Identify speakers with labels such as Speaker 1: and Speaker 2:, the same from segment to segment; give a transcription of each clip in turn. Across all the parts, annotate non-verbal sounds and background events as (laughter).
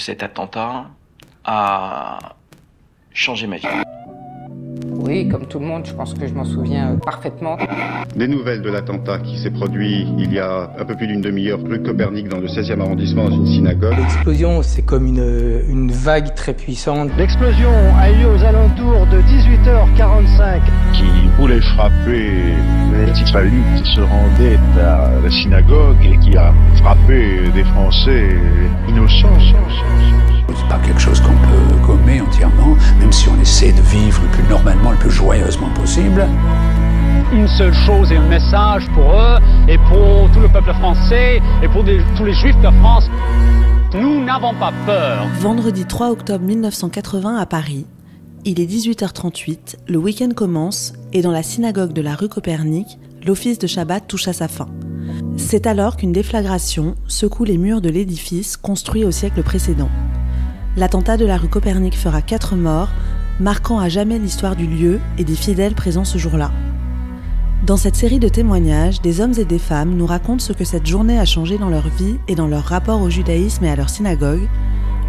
Speaker 1: Cet attentat a changé ma vie.
Speaker 2: Oui, comme tout le monde, je pense que je m'en souviens parfaitement.
Speaker 3: Des nouvelles de l'attentat qui s'est produit il y a un peu plus d'une demi-heure rue Copernic dans le 16e arrondissement dans une synagogue.
Speaker 4: L'explosion, c'est comme une, une vague très puissante.
Speaker 5: L'explosion a eu lieu aux alentours de 18h45.
Speaker 6: Qui voulait frapper les palus qui se rendaient à la synagogue et qui a frappé des Français innocents.
Speaker 7: C'est pas quelque chose qu'on peut gommer entièrement, même si on essaie de vivre le plus normalement, le plus joyeusement possible.
Speaker 5: Une seule chose et un message pour eux et pour tout le peuple français et pour des, tous les juifs de France. Nous n'avons pas peur.
Speaker 8: Vendredi 3 octobre 1980 à Paris, il est 18h38, le week-end commence et dans la synagogue de la rue Copernic, l'office de Shabbat touche à sa fin. C'est alors qu'une déflagration secoue les murs de l'édifice construit au siècle précédent. L'attentat de la rue Copernic fera quatre morts, marquant à jamais l'histoire du lieu et des fidèles présents ce jour-là. Dans cette série de témoignages, des hommes et des femmes nous racontent ce que cette journée a changé dans leur vie et dans leur rapport au judaïsme et à leur synagogue,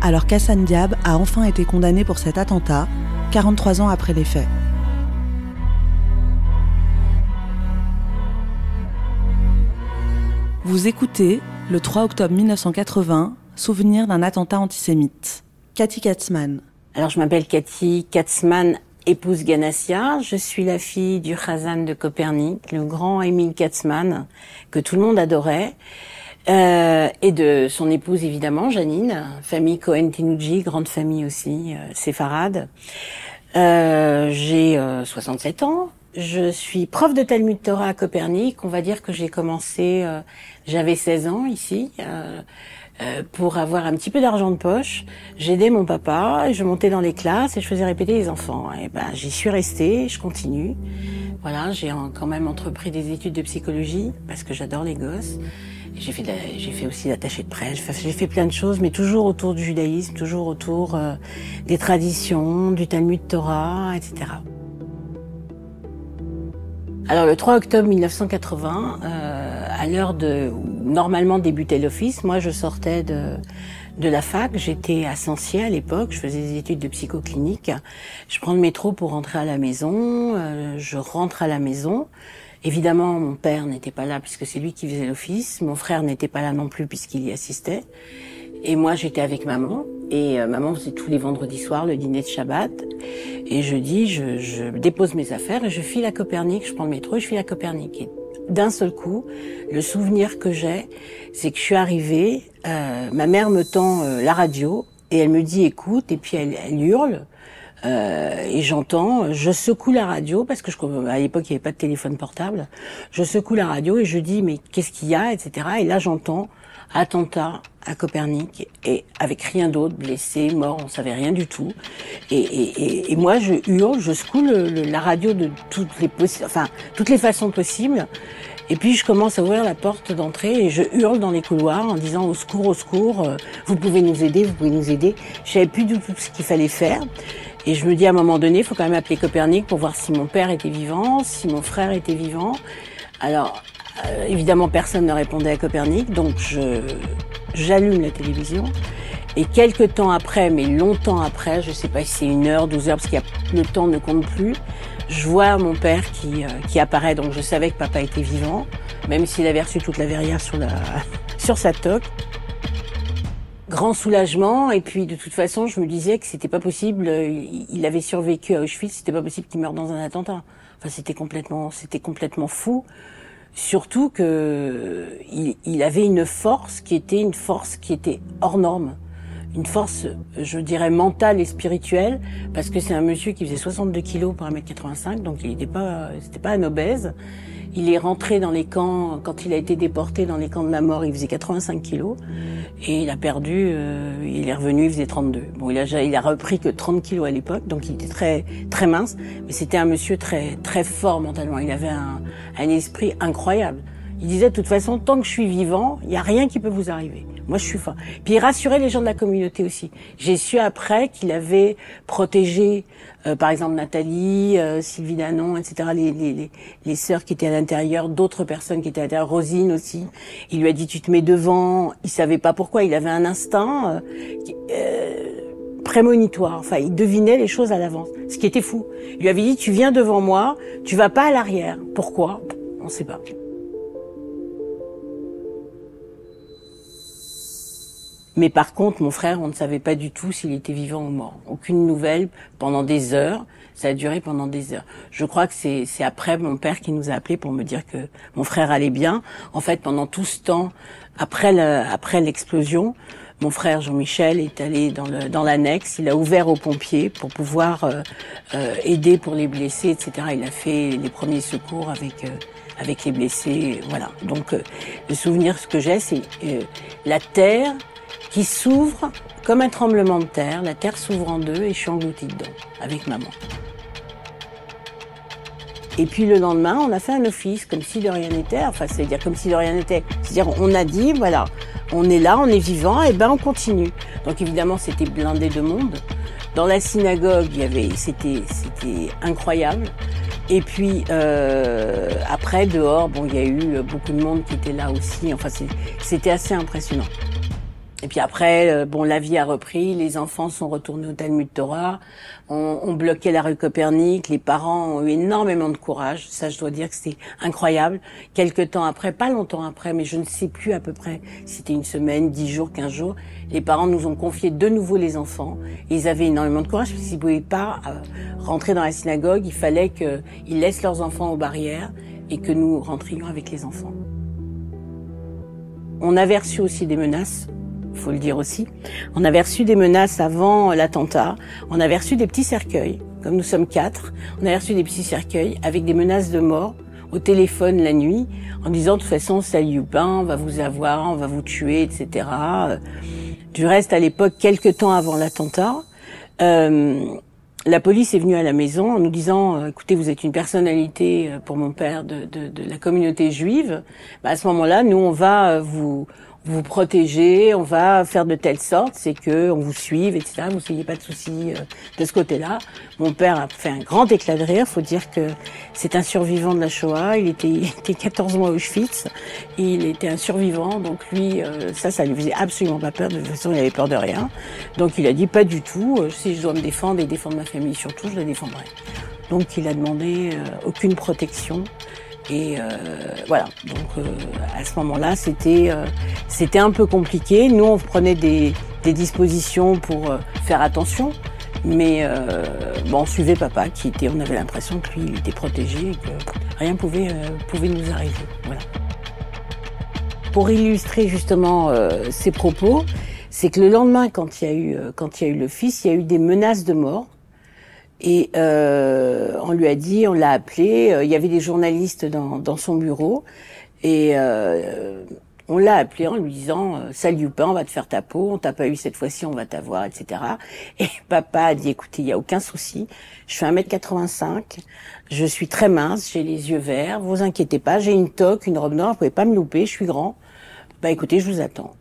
Speaker 8: alors qu'Hassan Diab a enfin été condamné pour cet attentat, 43 ans après les faits. Vous écoutez, le 3 octobre 1980, Souvenir d'un attentat antisémite. Cathy Katzmann.
Speaker 9: Alors je m'appelle Cathy Katzmann, épouse Ganassia. Je suis la fille du Khazan de Copernic, le grand Émile Katzmann, que tout le monde adorait. Euh, et de son épouse évidemment, Janine, famille Cohen-Tinouji, grande famille aussi, euh, séfarade. Euh, j'ai 67 ans, je suis prof de Talmud Torah à Copernic. On va dire que j'ai commencé, j'avais 16 ans ici. Euh, pour avoir un petit peu d'argent de poche, j'aidais mon papa, et je montais dans les classes et je faisais répéter les enfants. Et ben j'y suis restée, je continue. Voilà, j'ai quand même entrepris des études de psychologie parce que j'adore les gosses. J'ai fait, aussi l'attaché de presse, j'ai fait plein de choses, mais toujours autour du judaïsme, toujours autour euh, des traditions, du Talmud Torah, etc. Alors le 3 octobre 1980, euh, à l'heure de normalement débutait l'office. Moi, je sortais de, de la fac. J'étais à à l'époque. Je faisais des études de psychoclinique. Je prends le métro pour rentrer à la maison. Euh, je rentre à la maison. Évidemment, mon père n'était pas là puisque c'est lui qui faisait l'office. Mon frère n'était pas là non plus puisqu'il y assistait. Et moi, j'étais avec maman. Et euh, maman faisait tous les vendredis soirs le dîner de Shabbat. Et je dis, je, je dépose mes affaires et je file à Copernic. Je prends le métro et je file à Copernic d'un seul coup, le souvenir que j'ai, c'est que je suis arrivée, euh, ma mère me tend euh, la radio et elle me dit écoute, et puis elle, elle hurle. Euh, et j'entends, je secoue la radio parce que je, à l'époque il n'y avait pas de téléphone portable. Je secoue la radio et je dis mais qu'est-ce qu'il y a, etc. Et là j'entends attentat à Copernic et avec rien d'autre, blessé, mort, on savait rien du tout. Et, et, et moi, je hurle, je secoue le, la radio de toutes les enfin toutes les façons possibles. Et puis je commence à ouvrir la porte d'entrée et je hurle dans les couloirs en disant au secours, au secours, euh, vous pouvez nous aider, vous pouvez nous aider. Je savais plus du tout ce qu'il fallait faire. Et je me dis à un moment donné, il faut quand même appeler Copernic pour voir si mon père était vivant, si mon frère était vivant. Alors, euh, évidemment, personne ne répondait à Copernic, donc j'allume la télévision. Et quelques temps après, mais longtemps après, je sais pas si c'est une heure, douze heures, parce que le temps ne compte plus, je vois mon père qui, euh, qui apparaît. Donc je savais que papa était vivant, même s'il avait reçu toute la verrière sur, la, (laughs) sur sa toque. Grand soulagement, et puis de toute façon, je me disais que c'était pas possible. Il avait survécu à Auschwitz, c'était pas possible qu'il meure dans un attentat. Enfin, c'était complètement, c'était complètement fou. Surtout que il, avait une force qui était une force qui était hors norme, une force, je dirais mentale et spirituelle, parce que c'est un monsieur qui faisait 62 kilos pour 1m85, donc il n'était pas, c'était pas un obèse. Il est rentré dans les camps, quand il a été déporté dans les camps de la mort, il faisait 85 kilos. Et il a perdu, euh, il est revenu, il faisait 32. Bon, il a, il a repris que 30 kilos à l'époque, donc il était très, très mince. Mais c'était un monsieur très, très fort mentalement. Il avait un, un esprit incroyable. Il disait, de toute façon, tant que je suis vivant, il n'y a rien qui peut vous arriver. Moi, je suis fort. Puis il rassurait les gens de la communauté aussi. J'ai su après qu'il avait protégé, euh, par exemple, Nathalie, euh, Sylvie Danon, etc., les, les, les, les sœurs qui étaient à l'intérieur, d'autres personnes qui étaient à l'intérieur, Rosine aussi. Il lui a dit, tu te mets devant. Il savait pas pourquoi. Il avait un instinct euh, prémonitoire. Enfin, il devinait les choses à l'avance. Ce qui était fou. Il lui avait dit, tu viens devant moi, tu vas pas à l'arrière. Pourquoi? On sait pas. Mais par contre, mon frère, on ne savait pas du tout s'il était vivant ou mort. Aucune nouvelle pendant des heures. Ça a duré pendant des heures. Je crois que c'est, après mon père qui nous a appelé pour me dire que mon frère allait bien. En fait, pendant tout ce temps, après, le, après l'explosion, mon frère Jean-Michel est allé dans, le, dans l'annexe. Il a ouvert aux pompiers pour pouvoir euh, euh, aider pour les blessés, etc. Il a fait les premiers secours avec... Euh, avec les blessés, voilà. Donc, euh, le souvenir ce que j'ai, c'est euh, la terre qui s'ouvre comme un tremblement de terre. La terre s'ouvre en deux et je suis engloutie dedans avec maman. Et puis le lendemain, on a fait un office comme si de rien n'était. Enfin, c'est-à-dire comme si de rien n'était. C'est-à-dire on a dit, voilà, on est là, on est vivant, et ben on continue. Donc évidemment, c'était blindé de monde. Dans la synagogue, il y avait, c'était, c'était incroyable. Et puis euh, après, dehors, bon, il y a eu beaucoup de monde qui était là aussi. Enfin, c'était assez impressionnant. Et puis après, euh, bon, la vie a repris, les enfants sont retournés au Talmud Torah, on, on bloquait la rue Copernic, les parents ont eu énormément de courage, ça je dois dire que c'était incroyable. Quelque temps après, pas longtemps après, mais je ne sais plus à peu près, c'était une semaine, dix jours, quinze jours, les parents nous ont confié de nouveau les enfants. ils avaient énormément de courage parce qu'ils ne pouvaient pas euh, rentrer dans la synagogue, il fallait qu'ils laissent leurs enfants aux barrières et que nous rentrions avec les enfants. On avait reçu aussi des menaces faut le dire aussi. On avait reçu des menaces avant l'attentat. On avait reçu des petits cercueils, comme nous sommes quatre. On avait reçu des petits cercueils avec des menaces de mort au téléphone la nuit, en disant de toute façon, ça on va vous avoir, on va vous tuer, etc. Du reste, à l'époque, quelques temps avant l'attentat, euh, la police est venue à la maison en nous disant euh, écoutez vous êtes une personnalité euh, pour mon père de, de, de la communauté juive bah, à ce moment-là nous on va vous vous protéger, on va faire de telle sorte, c'est que on vous suive, etc. Vous n'ayez pas de soucis euh, de ce côté-là. Mon père a fait un grand éclat de rire. Faut dire que c'est un survivant de la Shoah. Il était, il était 14 mois au Auschwitz. Il était un survivant, donc lui, euh, ça, ça lui faisait absolument pas peur. De toute façon, il avait peur de rien. Donc il a dit pas du tout. Euh, si je dois me défendre et défendre ma famille surtout, je la défendrai. Donc il a demandé aucune protection. Et euh, voilà. Donc euh, à ce moment-là, c'était euh, c'était un peu compliqué. Nous, on prenait des, des dispositions pour faire attention, mais bon, on suivait papa, qui était, on avait l'impression que lui, il était protégé et que rien pouvait pouvait nous arriver. Voilà. Pour illustrer justement ces propos, c'est que le lendemain, quand il y a eu quand il y a eu le fils, il y a eu des menaces de mort et euh, on lui a dit, on l'a appelé, euh, il y avait des journalistes dans, dans son bureau, et euh, on l'a appelé en lui disant euh, Salut pas, on va te faire ta peau, on t'a pas eu cette fois-ci, on va t'avoir, etc. Et papa a dit Écoutez, il y a aucun souci, je fais 1m85, je suis très mince, j'ai les yeux verts, vous inquiétez pas, j'ai une toque, une robe noire, vous pouvez pas me louper, je suis grand. Bah écoutez, je vous attends.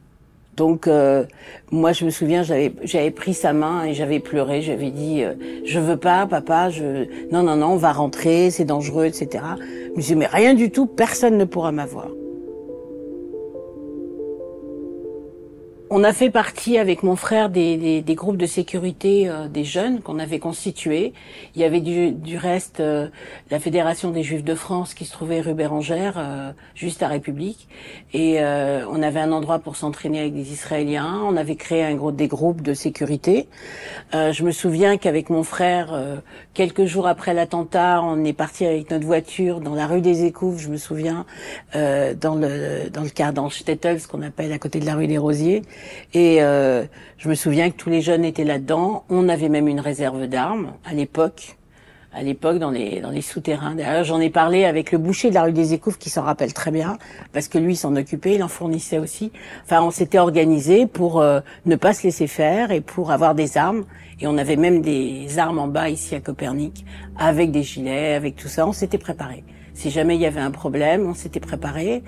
Speaker 9: Donc euh, moi je me souviens j'avais j'avais pris sa main et j'avais pleuré j'avais dit euh, je veux pas papa je non non non on va rentrer c'est dangereux etc. Je me dit mais rien du tout personne ne pourra m'avoir. On a fait partie avec mon frère des, des, des groupes de sécurité euh, des jeunes qu'on avait constitués. Il y avait du, du reste euh, la Fédération des Juifs de France qui se trouvait rue Bérangère, euh, juste à République. Et on avait un endroit pour s'entraîner avec des Israéliens. On avait créé un groupe, des groupes de sécurité. je me souviens qu'avec mon frère, quelques jours après l'attentat, on est parti avec notre voiture dans la rue des Écouves, je me souviens, dans le dans le quart ce qu'on appelle à côté de la rue des Rosiers. Et euh, je me souviens que tous les jeunes étaient là-dedans. On avait même une réserve d'armes à l'époque. À l'époque, dans les dans les souterrains. D'ailleurs, j'en ai parlé avec le boucher de la rue des Écouves qui s'en rappelle très bien, parce que lui s'en occupait, il en fournissait aussi. Enfin, on s'était organisé pour euh, ne pas se laisser faire et pour avoir des armes. Et on avait même des armes en bas ici à Copernic, avec des gilets, avec tout ça. On s'était préparé. Si jamais il y avait un problème, on s'était préparé.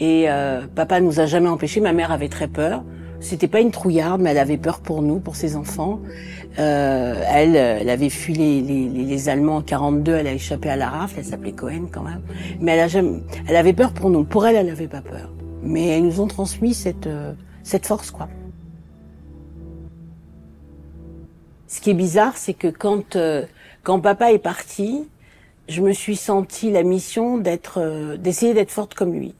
Speaker 9: Et euh, papa nous a jamais empêchés. Ma mère avait très peur. C'était pas une trouillarde, mais elle avait peur pour nous, pour ses enfants. Euh, elle, elle avait fui les, les, les, Allemands en 42, elle a échappé à la rafle, elle s'appelait Cohen quand même. Mais elle, a jamais, elle avait peur pour nous. Pour elle, elle n'avait pas peur. Mais elles nous ont transmis cette, euh, cette force, quoi. Ce qui est bizarre, c'est que quand, euh, quand papa est parti, je me suis sentie la mission d'être, euh, d'essayer d'être forte comme lui.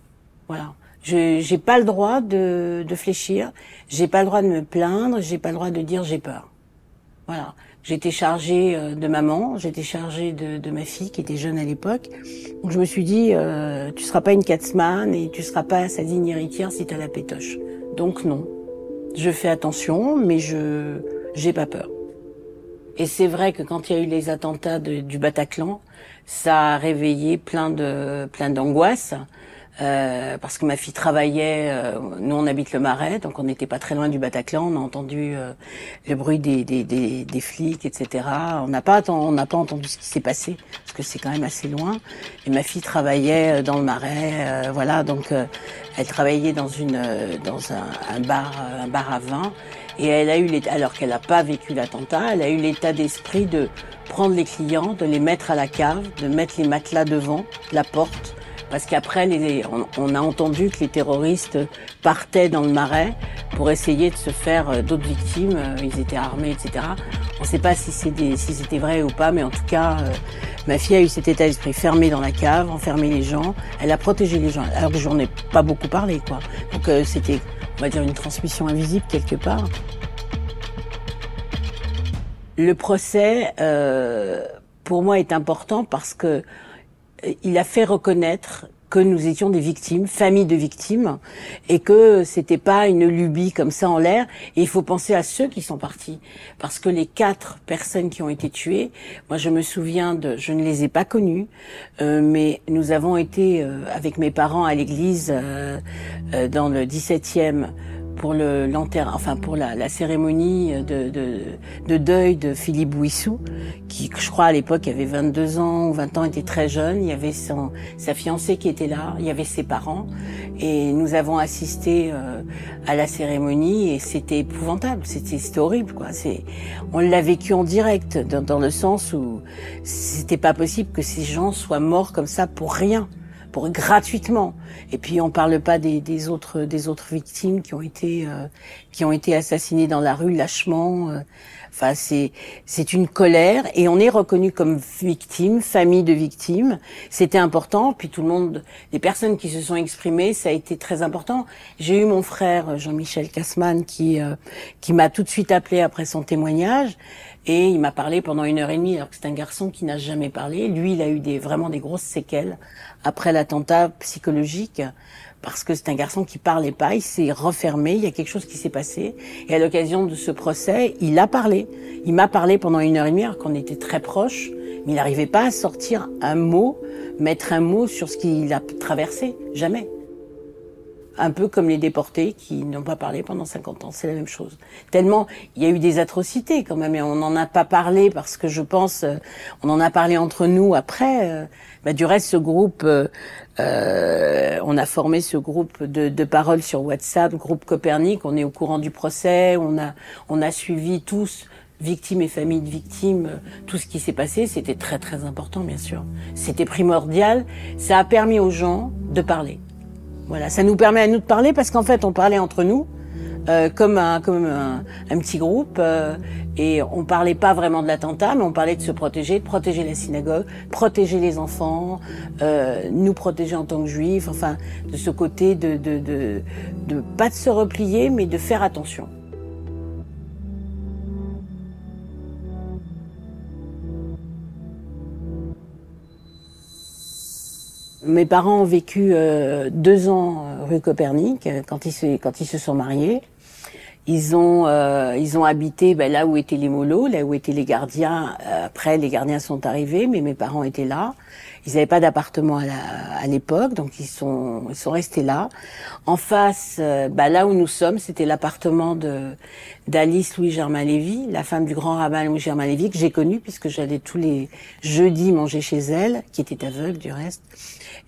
Speaker 9: Voilà. Je j'ai pas le droit de, de fléchir, j'ai pas le droit de me plaindre, j'ai pas le droit de dire j'ai peur. Voilà. J'étais chargée euh, de maman, j'étais chargée de, de, ma fille qui était jeune à l'époque. Donc je me suis dit, euh, tu seras pas une catsman et tu seras pas sa digne héritière si tu as la pétoche. Donc non. Je fais attention, mais je j'ai pas peur. Et c'est vrai que quand il y a eu les attentats du Bataclan, ça a réveillé plein de plein d'angoisse. Euh, parce que ma fille travaillait, euh, nous on habite le Marais, donc on n'était pas très loin du Bataclan, on a entendu euh, le bruit des, des, des, des, flics, etc. On n'a pas, pas entendu ce qui s'est passé, parce que c'est quand même assez loin. Et ma fille travaillait euh, dans le Marais, voilà, donc elle travaillait dans une dans un, un, bar un bar à vin, et elle a eu alors qu'elle n'a pas vécu l'attentat, elle a eu l'état d'esprit de prendre les clients, de les mettre à la cave, de mettre les matelas devant la porte parce qu'après, on, a entendu que les terroristes partaient dans le marais pour essayer de se faire euh, d'autres victimes. Euh, ils étaient armés, etc. On ne sait pas si c'était vrai ou pas, mais en tout cas, euh, ma fille a eu cet état d'esprit fermé dans la cave, enfermé les gens. Elle a protégé les gens, alors que j'en ai pas beaucoup parlé, quoi. Donc c'était, on va dire, une transmission invisible quelque part. Le procès, pour moi, est important parce que il a fait reconnaître que nous étions des victimes, famille de victimes, et que c'était pas une lubie comme ça en l'air. Et il faut penser à ceux qui sont partis, parce que les quatre personnes qui ont été tuées, moi je me souviens de, je ne les ai pas connues, euh, mais nous avons été euh, avec mes parents à l'église euh, dans le 17e pour le enfin pour la, la cérémonie de, de, de, deuil de Philippe Bouissou, qui je crois à l'époque avait 22 ans ou 20 ans, était très jeune. Il y avait son, sa fiancée qui était là, il y avait ses parents, et nous avons assisté euh, à la cérémonie et c'était épouvantable, c'était horrible quoi. C'est, on l'a vécu en direct dans, dans le sens où c'était pas possible que ces gens soient morts comme ça pour rien pour gratuitement. Et puis on parle pas des, autres des autres victimes qui ont été euh, qui ont été assassinées dans la rue lâchement. Euh. Enfin c'est c'est une colère et on est reconnu comme victime, famille de victimes. C'était important. Puis tout le monde, les personnes qui se sont exprimées, ça a été très important. J'ai eu mon frère Jean-Michel Cassman qui euh, qui m'a tout de suite appelé après son témoignage. Et il m'a parlé pendant une heure et demie, alors que c'est un garçon qui n'a jamais parlé. Lui, il a eu des, vraiment des grosses séquelles après l'attentat psychologique, parce que c'est un garçon qui parlait pas, il s'est refermé, il y a quelque chose qui s'est passé. Et à l'occasion de ce procès, il a parlé. Il m'a parlé pendant une heure et demie, alors qu'on était très proches, mais il n'arrivait pas à sortir un mot, mettre un mot sur ce qu'il a traversé. Jamais un peu comme les déportés qui n'ont pas parlé pendant 50 ans. C'est la même chose. Tellement il y a eu des atrocités quand même, et on n'en a pas parlé parce que je pense, euh, on en a parlé entre nous après. Euh, bah, du reste, ce groupe, euh, euh, on a formé ce groupe de, de paroles sur WhatsApp, groupe Copernic. On est au courant du procès. On a, on a suivi tous victimes et familles de victimes, tout ce qui s'est passé, c'était très très important bien sûr. C'était primordial, ça a permis aux gens de parler. Voilà, ça nous permet à nous de parler parce qu'en fait, on parlait entre nous. Euh, comme un comme un, petit groupe euh, et on parlait pas vraiment de l'attentat mais on parlait de se protéger de protéger la synagogue protéger les enfants euh, nous protéger en tant que juifs enfin de ce côté de de, de de pas de se replier mais de faire attention Mes parents ont vécu euh, deux ans euh, rue Copernic euh, quand ils se, quand ils se sont mariés. Ils ont ils ont habité ben, là où étaient les molos, là où étaient les gardiens. après, les gardiens sont arrivés, mais mes parents étaient là. Ils n'avaient pas d'appartement à l'époque, donc ils sont, ils sont restés là. En face, euh, bah, là où nous sommes, c'était l'appartement de d'Alice Louis Germain Lévy, la femme du grand rabbin Louis Germain Lévy que j'ai connu puisque j'allais tous les jeudis manger chez elle, qui était aveugle du reste.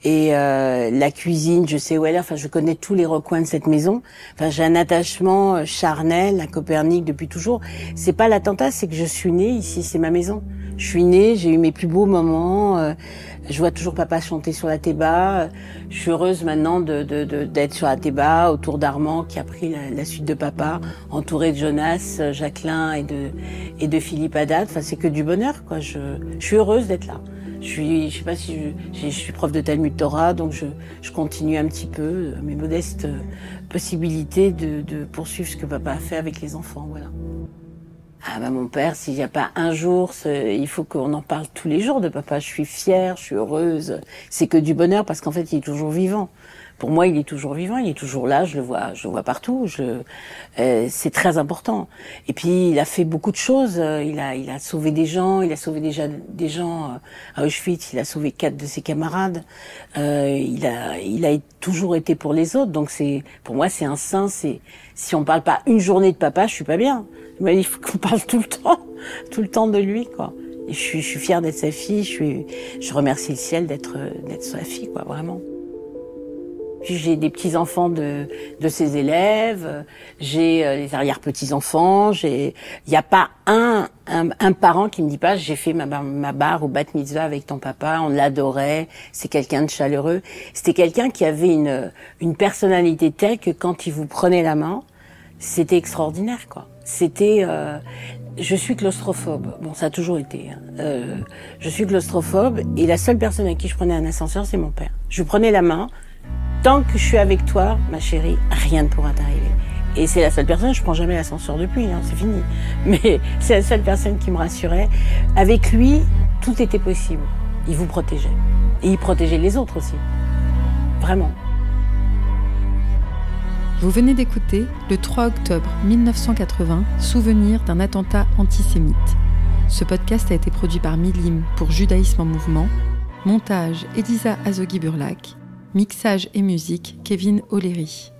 Speaker 9: Et euh, la cuisine, je sais où elle est. Enfin, je connais tous les recoins de cette maison. Enfin, j'ai un attachement euh, charnel à Copernic depuis toujours. C'est pas l'attentat, c'est que je suis née ici, c'est ma maison. Je suis née, j'ai eu mes plus beaux moments. Euh, je vois toujours papa chanter sur la Théba. Je suis heureuse maintenant de, d'être sur la Théba, autour d'Armand qui a pris la, suite de papa, entouré de Jonas, Jacqueline et de, et de Philippe Haddad. Enfin, c'est que du bonheur, quoi. Je, je suis heureuse d'être là. Je suis, je sais pas si je, je suis prof de Talmud Torah, donc je, je continue un petit peu mes modestes possibilités de, de poursuivre ce que papa a fait avec les enfants, voilà. Ah bah mon père, s'il n'y a pas un jour, il faut qu'on en parle tous les jours de papa. Je suis fière, je suis heureuse. C'est que du bonheur parce qu'en fait, il est toujours vivant. Pour moi, il est toujours vivant, il est toujours là. Je le vois, je le vois partout. Je, euh, c'est très important. Et puis, il a fait beaucoup de choses. Il a, il a sauvé des gens. Il a sauvé déjà des gens euh, à Auschwitz. Il a sauvé quatre de ses camarades. Euh, il a, il a toujours été pour les autres. Donc c'est, pour moi, c'est un saint. C'est, si on parle pas une journée de papa, je suis pas bien. Mais il faut qu'on (laughs) parle tout le temps, tout le temps de lui, quoi. Et je suis, je suis fière d'être sa fille. Je suis, je remercie le ciel d'être, d'être sa fille, quoi, vraiment. Puis j'ai des petits enfants de, de ses élèves, j'ai euh, les arrière petits enfants. J'ai, il n'y a pas un, un, un, parent qui me dit pas j'ai fait ma, ma barre au bat mitzvah avec ton papa, on l'adorait, c'est quelqu'un de chaleureux. C'était quelqu'un qui avait une, une personnalité telle que quand il vous prenait la main, c'était extraordinaire quoi. C'était euh, je suis claustrophobe. Bon, ça a toujours été. Hein. Euh, je suis claustrophobe et la seule personne à qui je prenais un ascenseur, c'est mon père. Je prenais la main. Tant que je suis avec toi, ma chérie, rien ne pourra t'arriver. Et c'est la seule personne, je prends jamais l'ascenseur depuis, hein, c'est fini. (laughs) Mais c'est la seule personne qui me rassurait. Avec lui, tout était possible. Il vous protégeait. Et il protégeait les autres aussi. Vraiment.
Speaker 10: Vous venez d'écouter le 3 octobre 1980, souvenir d'un attentat antisémite. Ce podcast a été produit par Milim pour Judaïsme en mouvement. Montage Elisa Azogi-Burlac. Mixage et musique Kevin O'Leary.